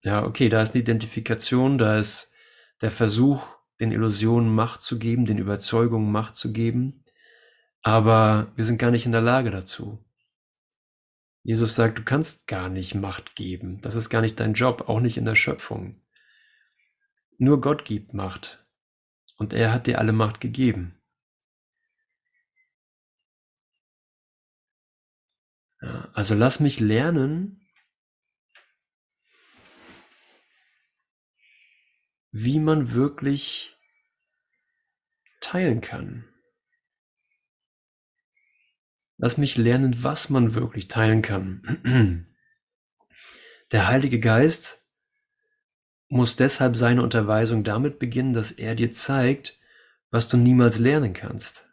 Ja, okay, da ist eine Identifikation, da ist der Versuch, den Illusionen Macht zu geben, den Überzeugungen Macht zu geben, aber wir sind gar nicht in der Lage dazu. Jesus sagt, du kannst gar nicht Macht geben. Das ist gar nicht dein Job, auch nicht in der Schöpfung. Nur Gott gibt Macht. Und er hat dir alle Macht gegeben. Ja, also lass mich lernen, wie man wirklich teilen kann. Lass mich lernen, was man wirklich teilen kann. Der Heilige Geist muss deshalb seine Unterweisung damit beginnen, dass er dir zeigt, was du niemals lernen kannst.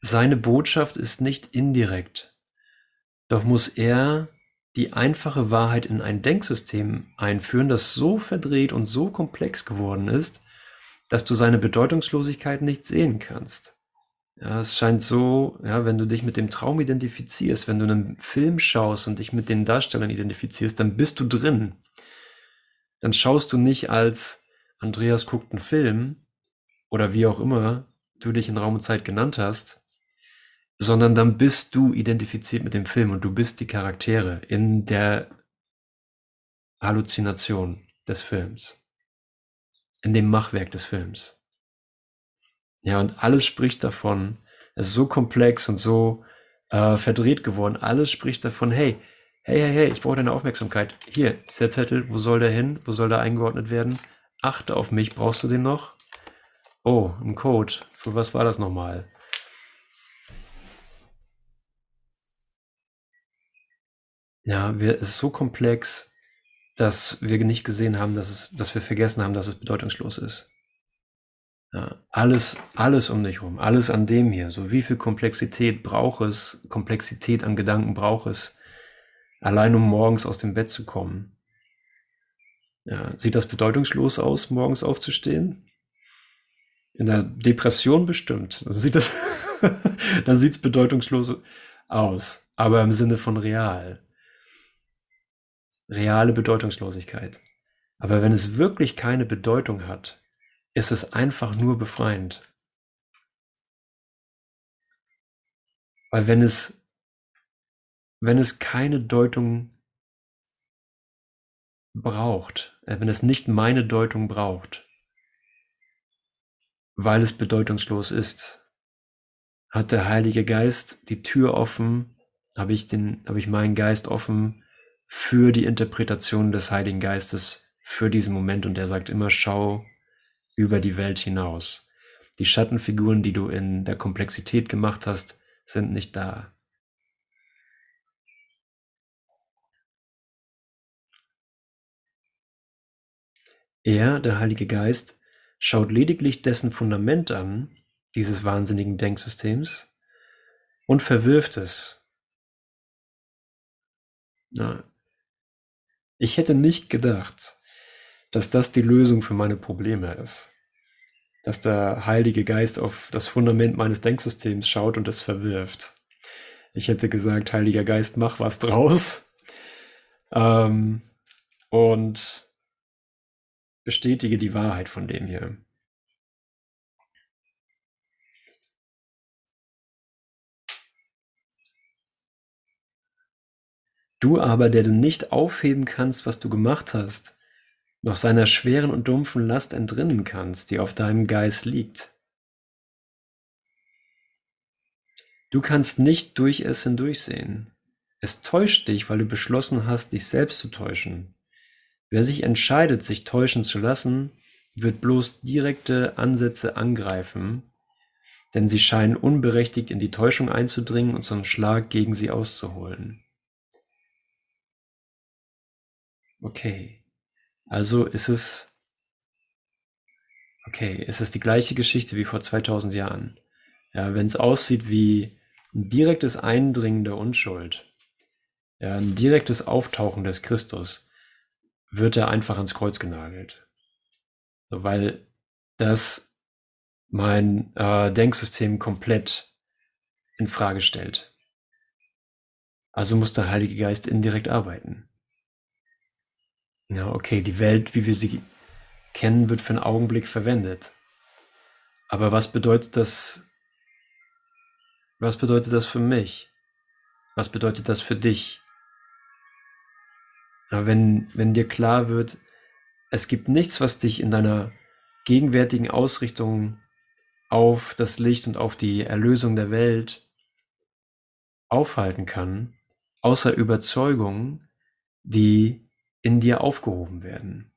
Seine Botschaft ist nicht indirekt, doch muss er die einfache Wahrheit in ein Denksystem einführen, das so verdreht und so komplex geworden ist, dass du seine Bedeutungslosigkeit nicht sehen kannst. Ja, es scheint so, ja, wenn du dich mit dem Traum identifizierst, wenn du einen Film schaust und dich mit den Darstellern identifizierst, dann bist du drin. Dann schaust du nicht als Andreas guckt einen Film oder wie auch immer du dich in Raum und Zeit genannt hast, sondern dann bist du identifiziert mit dem Film und du bist die Charaktere in der Halluzination des Films, in dem Machwerk des Films. Ja, und alles spricht davon, es ist so komplex und so äh, verdreht geworden. Alles spricht davon, hey, hey, hey, hey, ich brauche deine Aufmerksamkeit. Hier der Zettel, wo soll der hin? Wo soll der eingeordnet werden? Achte auf mich, brauchst du den noch? Oh, ein Code. Für was war das nochmal? Ja, wir, es ist so komplex, dass wir nicht gesehen haben, dass, es, dass wir vergessen haben, dass es bedeutungslos ist. Ja, alles, alles um dich rum, alles an dem hier. So wie viel Komplexität braucht es, Komplexität an Gedanken braucht es, allein um morgens aus dem Bett zu kommen. Ja, sieht das bedeutungslos aus, morgens aufzustehen? In der Depression bestimmt. Dann sieht das, dann sieht's bedeutungslos aus, aber im Sinne von real. reale Bedeutungslosigkeit. Aber wenn es wirklich keine Bedeutung hat, ist es einfach nur befreiend. Weil wenn es, wenn es keine Deutung braucht, äh, wenn es nicht meine Deutung braucht, weil es bedeutungslos ist, hat der Heilige Geist die Tür offen, habe ich den, habe ich meinen Geist offen für die Interpretation des Heiligen Geistes für diesen Moment und er sagt immer, schau über die Welt hinaus. Die Schattenfiguren, die du in der Komplexität gemacht hast, sind nicht da. Er, der Heilige Geist, schaut lediglich dessen Fundament an, dieses wahnsinnigen Denksystems, und verwirft es. Na, ich hätte nicht gedacht, dass das die Lösung für meine Probleme ist. Dass der Heilige Geist auf das Fundament meines Denksystems schaut und es verwirft. Ich hätte gesagt, Heiliger Geist, mach was draus. Ähm, und bestätige die Wahrheit von dem hier. Du aber, der du nicht aufheben kannst, was du gemacht hast, noch seiner schweren und dumpfen Last entrinnen kannst, die auf deinem Geist liegt. Du kannst nicht durch es hindurchsehen. Es täuscht dich, weil du beschlossen hast, dich selbst zu täuschen. Wer sich entscheidet, sich täuschen zu lassen, wird bloß direkte Ansätze angreifen, denn sie scheinen unberechtigt in die Täuschung einzudringen und zum Schlag gegen sie auszuholen. Okay. Also ist es okay, ist es die gleiche Geschichte wie vor 2000 Jahren. Ja, wenn es aussieht wie ein direktes Eindringen der Unschuld, ja, ein direktes Auftauchen des Christus, wird er einfach ans Kreuz genagelt. So, weil das mein äh, Denksystem komplett in Frage stellt. Also muss der Heilige Geist indirekt arbeiten. Ja, okay, die Welt, wie wir sie kennen, wird für einen Augenblick verwendet. Aber was bedeutet das? Was bedeutet das für mich? Was bedeutet das für dich? Ja, wenn, wenn dir klar wird, es gibt nichts, was dich in deiner gegenwärtigen Ausrichtung auf das Licht und auf die Erlösung der Welt aufhalten kann, außer Überzeugung, die in dir aufgehoben werden.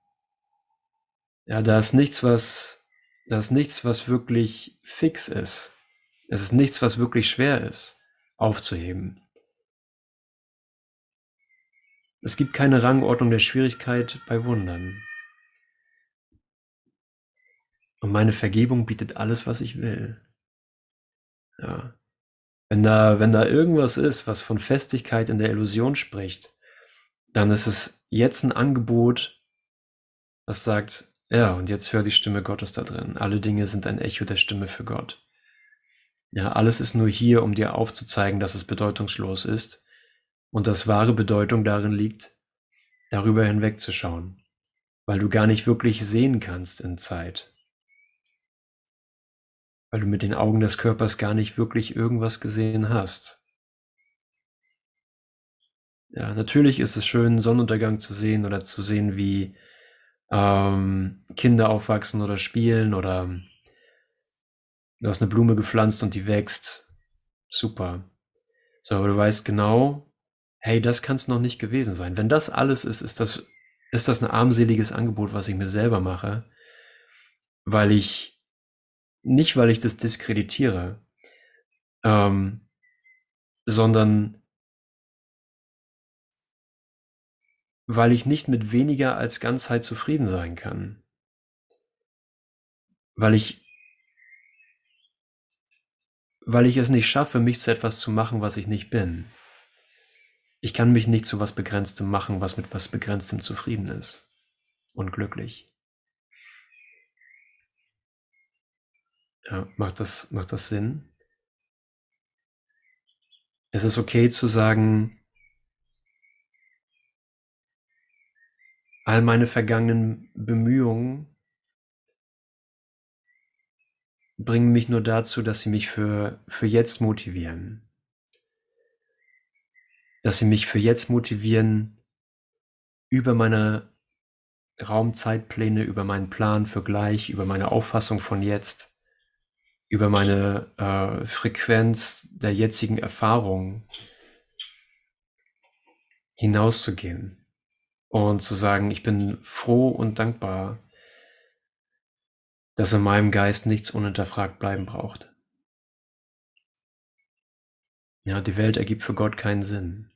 Ja, da ist nichts, was, da ist nichts, was wirklich fix ist. Es ist nichts, was wirklich schwer ist, aufzuheben. Es gibt keine Rangordnung der Schwierigkeit bei Wundern. Und meine Vergebung bietet alles, was ich will. Ja. Wenn da, wenn da irgendwas ist, was von Festigkeit in der Illusion spricht, dann ist es jetzt ein Angebot, das sagt, ja, und jetzt hör die Stimme Gottes da drin. Alle Dinge sind ein Echo der Stimme für Gott. Ja, alles ist nur hier, um dir aufzuzeigen, dass es bedeutungslos ist und dass wahre Bedeutung darin liegt, darüber hinwegzuschauen, weil du gar nicht wirklich sehen kannst in Zeit, weil du mit den Augen des Körpers gar nicht wirklich irgendwas gesehen hast. Ja, natürlich ist es schön, Sonnenuntergang zu sehen oder zu sehen, wie ähm, Kinder aufwachsen oder spielen oder du hast eine Blume gepflanzt und die wächst. Super. So, aber du weißt genau, hey, das kann es noch nicht gewesen sein. Wenn das alles ist, ist das, ist das ein armseliges Angebot, was ich mir selber mache, weil ich, nicht weil ich das diskreditiere, ähm, sondern weil ich nicht mit weniger als Ganzheit zufrieden sein kann. Weil ich weil ich es nicht schaffe, mich zu etwas zu machen, was ich nicht bin. Ich kann mich nicht zu was Begrenztem machen, was mit was Begrenztem zufrieden ist und glücklich. Ja, macht das, macht das Sinn? Es ist okay zu sagen, all meine vergangenen Bemühungen bringen mich nur dazu, dass sie mich für, für jetzt motivieren. Dass sie mich für jetzt motivieren, über meine Raumzeitpläne, über meinen Plan für gleich, über meine Auffassung von jetzt, über meine äh, Frequenz der jetzigen Erfahrung hinauszugehen und zu sagen, ich bin froh und dankbar, dass in meinem Geist nichts unhinterfragt bleiben braucht. Ja, die Welt ergibt für Gott keinen Sinn.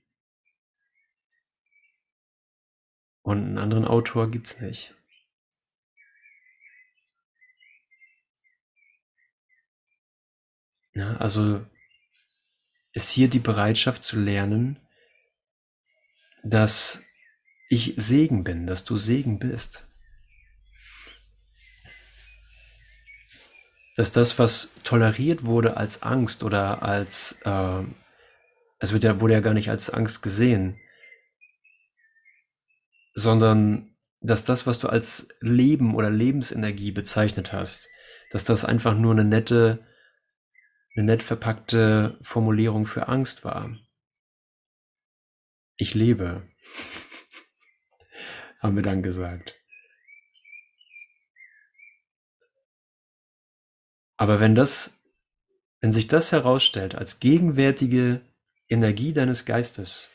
Und einen anderen Autor gibt's nicht. Ja, also ist hier die Bereitschaft zu lernen, dass ich Segen bin, dass du Segen bist. dass das, was toleriert wurde als Angst oder als, äh, es wird ja, wurde ja gar nicht als Angst gesehen, sondern dass das, was du als Leben oder Lebensenergie bezeichnet hast, dass das einfach nur eine nette, eine nett verpackte Formulierung für Angst war. Ich lebe, haben wir dann gesagt. Aber wenn das, wenn sich das herausstellt als gegenwärtige Energie deines Geistes,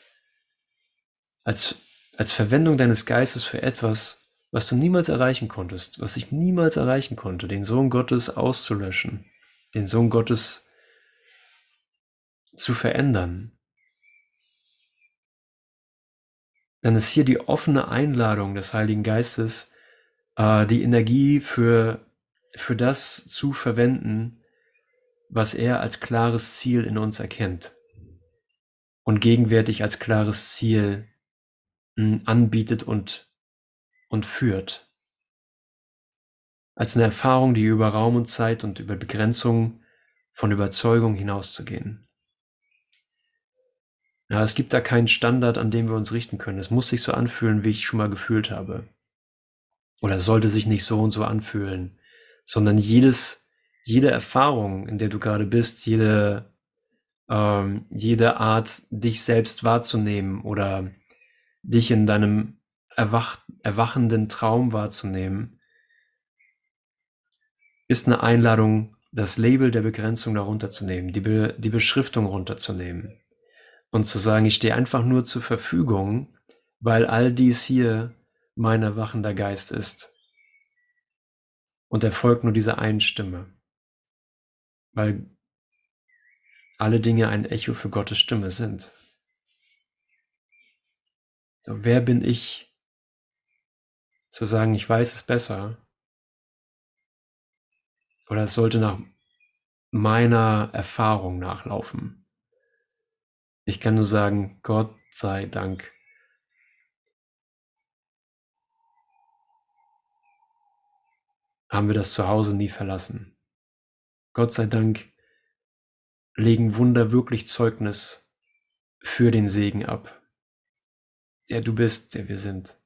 als, als Verwendung deines Geistes für etwas, was du niemals erreichen konntest, was ich niemals erreichen konnte, den Sohn Gottes auszulöschen, den Sohn Gottes zu verändern, dann ist hier die offene Einladung des Heiligen Geistes, äh, die Energie für für das zu verwenden, was er als klares Ziel in uns erkennt und gegenwärtig als klares Ziel anbietet und, und führt. Als eine Erfahrung, die über Raum und Zeit und über Begrenzung von Überzeugung hinauszugehen. Ja, es gibt da keinen Standard, an dem wir uns richten können. Es muss sich so anfühlen, wie ich schon mal gefühlt habe. Oder sollte sich nicht so und so anfühlen sondern jedes, jede Erfahrung, in der du gerade bist, jede, ähm, jede Art, dich selbst wahrzunehmen oder dich in deinem erwach, erwachenden Traum wahrzunehmen, ist eine Einladung, das Label der Begrenzung darunter zu nehmen, die, Be die Beschriftung runterzunehmen und zu sagen, ich stehe einfach nur zur Verfügung, weil all dies hier mein erwachender Geist ist und er folgt nur dieser einen Stimme, weil alle Dinge ein Echo für Gottes Stimme sind. So, wer bin ich, zu sagen, ich weiß es besser? Oder es sollte nach meiner Erfahrung nachlaufen. Ich kann nur sagen, Gott sei Dank haben wir das Zuhause nie verlassen. Gott sei Dank legen Wunder wirklich Zeugnis für den Segen ab, der du bist, der wir sind,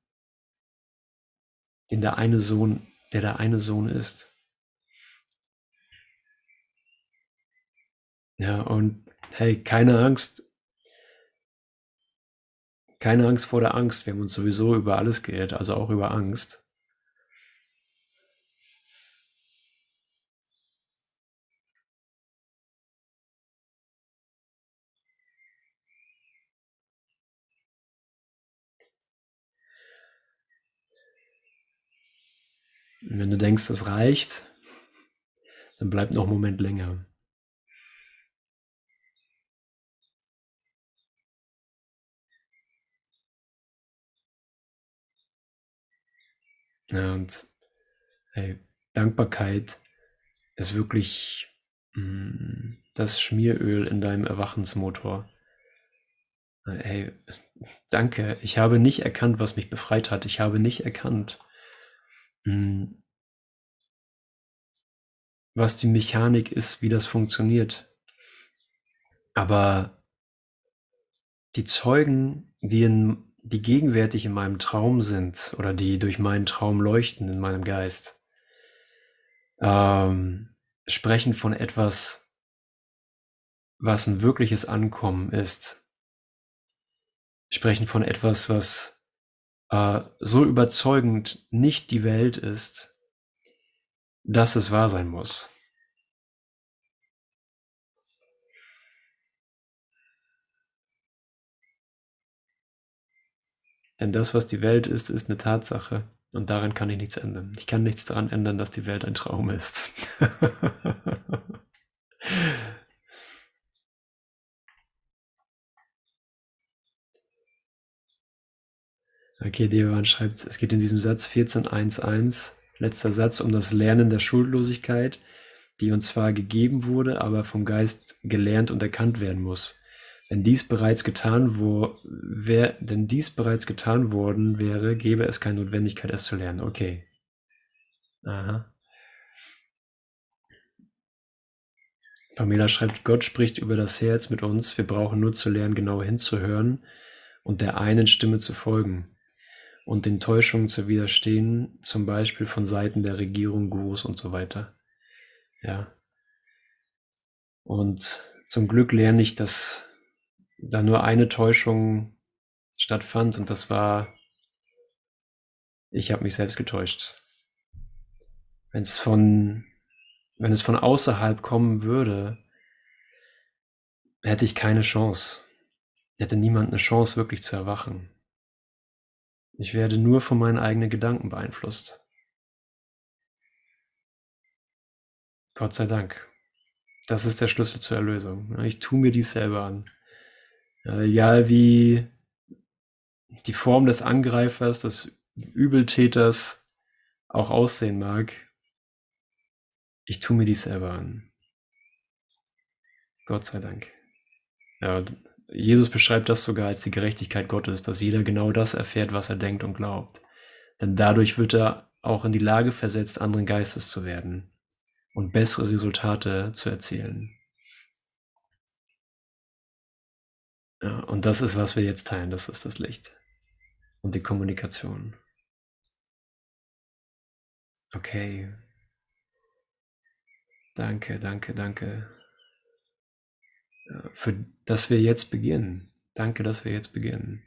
den der eine Sohn, der der eine Sohn ist. Ja, und hey, keine Angst, keine Angst vor der Angst. Wir haben uns sowieso über alles geirrt, also auch über Angst. Und wenn du denkst, es reicht, dann bleib noch einen Moment länger. Ja, und hey, Dankbarkeit ist wirklich mh, mm, das Schmieröl in deinem Erwachensmotor. Hey, danke. Ich habe nicht erkannt, was mich befreit hat. Ich habe nicht erkannt, hm. was die Mechanik ist, wie das funktioniert. Aber die Zeugen, die in die gegenwärtig in meinem Traum sind oder die durch meinen Traum leuchten in meinem Geist, ähm, sprechen von etwas, was ein wirkliches Ankommen ist. Sprechen von etwas, was äh, so überzeugend nicht die Welt ist, dass es wahr sein muss. Denn das, was die Welt ist, ist eine Tatsache und daran kann ich nichts ändern. Ich kann nichts daran ändern, dass die Welt ein Traum ist. okay, Devan schreibt, es geht in diesem Satz 14.1.1, letzter Satz, um das Lernen der Schuldlosigkeit, die uns zwar gegeben wurde, aber vom Geist gelernt und erkannt werden muss. Wenn dies bereits getan wo, denn dies bereits getan worden wäre, gäbe es keine Notwendigkeit, es zu lernen. Okay. Aha. Pamela schreibt, Gott spricht über das Herz mit uns. Wir brauchen nur zu lernen, genau hinzuhören und der einen Stimme zu folgen und den Täuschungen zu widerstehen, zum Beispiel von Seiten der Regierung, Gurus und so weiter. Ja. Und zum Glück lerne ich das da nur eine Täuschung stattfand und das war, ich habe mich selbst getäuscht. Wenn es von, wenn es von außerhalb kommen würde, hätte ich keine Chance. Hätte niemand eine Chance, wirklich zu erwachen. Ich werde nur von meinen eigenen Gedanken beeinflusst. Gott sei Dank. Das ist der Schlüssel zur Erlösung. Ich tue mir dies selber an. Egal wie die Form des Angreifers, des Übeltäters auch aussehen mag, ich tue mir dies selber an. Gott sei Dank. Ja, Jesus beschreibt das sogar als die Gerechtigkeit Gottes, dass jeder genau das erfährt, was er denkt und glaubt. Denn dadurch wird er auch in die Lage versetzt, anderen Geistes zu werden und bessere Resultate zu erzielen. Ja, und das ist, was wir jetzt teilen, das ist das Licht und die Kommunikation. Okay. Danke, danke, danke. Ja, für dass wir jetzt beginnen. Danke, dass wir jetzt beginnen.